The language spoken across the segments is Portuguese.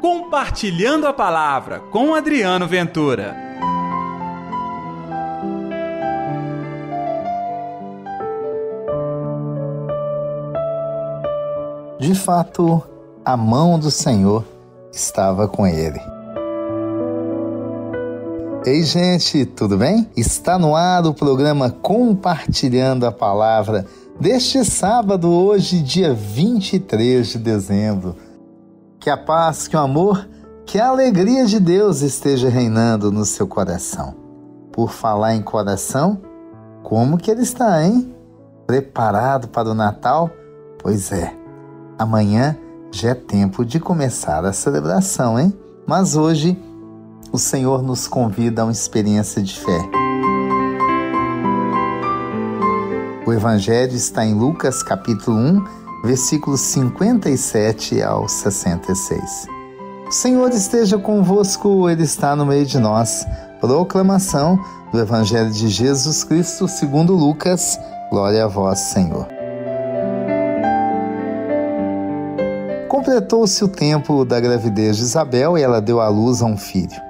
Compartilhando a Palavra com Adriano Ventura. De fato, a mão do Senhor estava com ele. Ei, gente, tudo bem? Está no ar o programa Compartilhando a Palavra deste sábado, hoje, dia 23 de dezembro. Que a paz, que o amor, que a alegria de Deus esteja reinando no seu coração. Por falar em coração, como que ele está, hein? Preparado para o Natal? Pois é, amanhã já é tempo de começar a celebração, hein? Mas hoje o Senhor nos convida a uma experiência de fé. O Evangelho está em Lucas capítulo 1, versículos 57 ao 66. O Senhor esteja convosco, Ele está no meio de nós. Proclamação do Evangelho de Jesus Cristo segundo Lucas. Glória a vós, Senhor. Completou-se o tempo da gravidez de Isabel e ela deu à luz a um filho.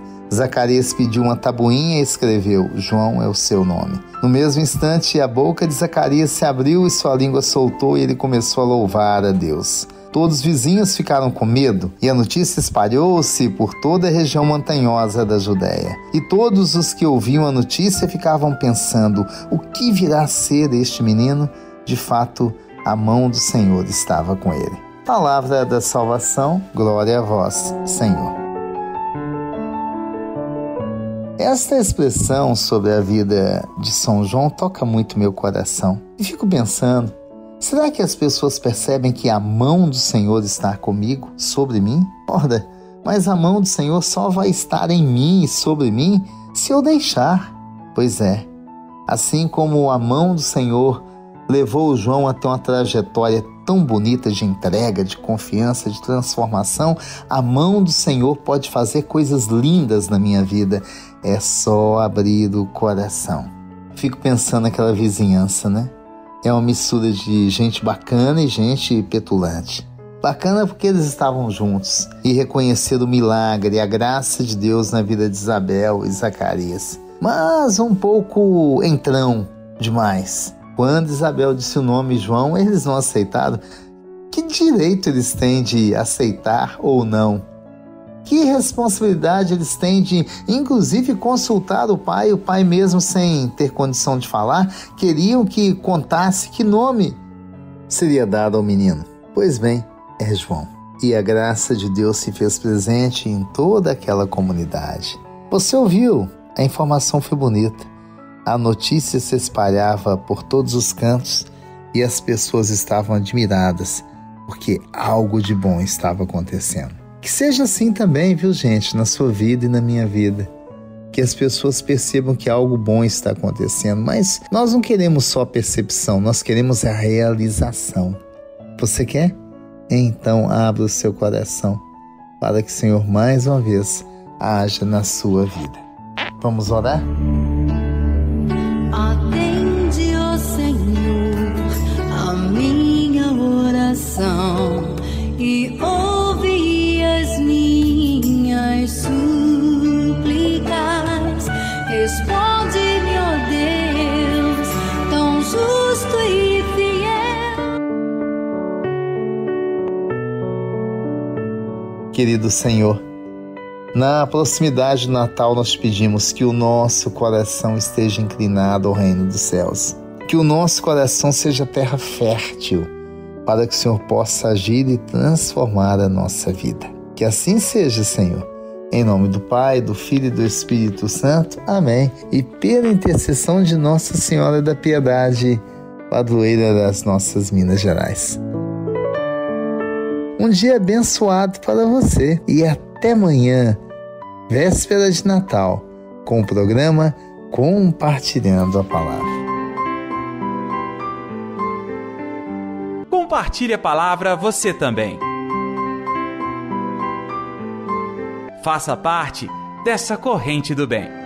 Zacarias pediu uma tabuinha e escreveu: João é o seu nome. No mesmo instante, a boca de Zacarias se abriu e sua língua soltou e ele começou a louvar a Deus. Todos os vizinhos ficaram com medo e a notícia espalhou-se por toda a região montanhosa da Judéia. E todos os que ouviam a notícia ficavam pensando: o que virá a ser este menino? De fato, a mão do Senhor estava com ele. Palavra da salvação, glória a vós, Senhor. Esta expressão sobre a vida de São João toca muito meu coração. E fico pensando, será que as pessoas percebem que a mão do Senhor está comigo, sobre mim? Ora, mas a mão do Senhor só vai estar em mim e sobre mim se eu deixar. Pois é, assim como a mão do Senhor levou João até uma trajetória tão bonita de entrega, de confiança, de transformação, a mão do Senhor pode fazer coisas lindas na minha vida. É só abrir o coração. Fico pensando naquela vizinhança, né? É uma mistura de gente bacana e gente petulante. Bacana porque eles estavam juntos e reconheceram o milagre e a graça de Deus na vida de Isabel e Zacarias. Mas um pouco entrão demais quando Isabel disse o nome João, eles não aceitaram. Que direito eles têm de aceitar ou não? Que responsabilidade eles têm de, inclusive, consultar o pai, o pai mesmo sem ter condição de falar, queriam que contasse que nome seria dado ao menino. Pois bem, é João. E a graça de Deus se fez presente em toda aquela comunidade. Você ouviu? A informação foi bonita. A notícia se espalhava por todos os cantos e as pessoas estavam admiradas porque algo de bom estava acontecendo. Que seja assim também, viu, gente, na sua vida e na minha vida. Que as pessoas percebam que algo bom está acontecendo, mas nós não queremos só a percepção, nós queremos a realização. Você quer? Então abra o seu coração para que o Senhor mais uma vez haja na sua vida. Vamos orar? Querido Senhor. Na proximidade do Natal, nós pedimos que o nosso coração esteja inclinado ao reino dos céus, que o nosso coração seja terra fértil, para que o Senhor possa agir e transformar a nossa vida. Que assim seja, Senhor. Em nome do Pai, do Filho e do Espírito Santo. Amém. E pela intercessão de Nossa Senhora da Piedade, padroeira das nossas Minas Gerais um dia abençoado para você e até amanhã, véspera de Natal, com o programa Compartilhando a Palavra. Compartilhe a palavra você também. Faça parte dessa corrente do bem.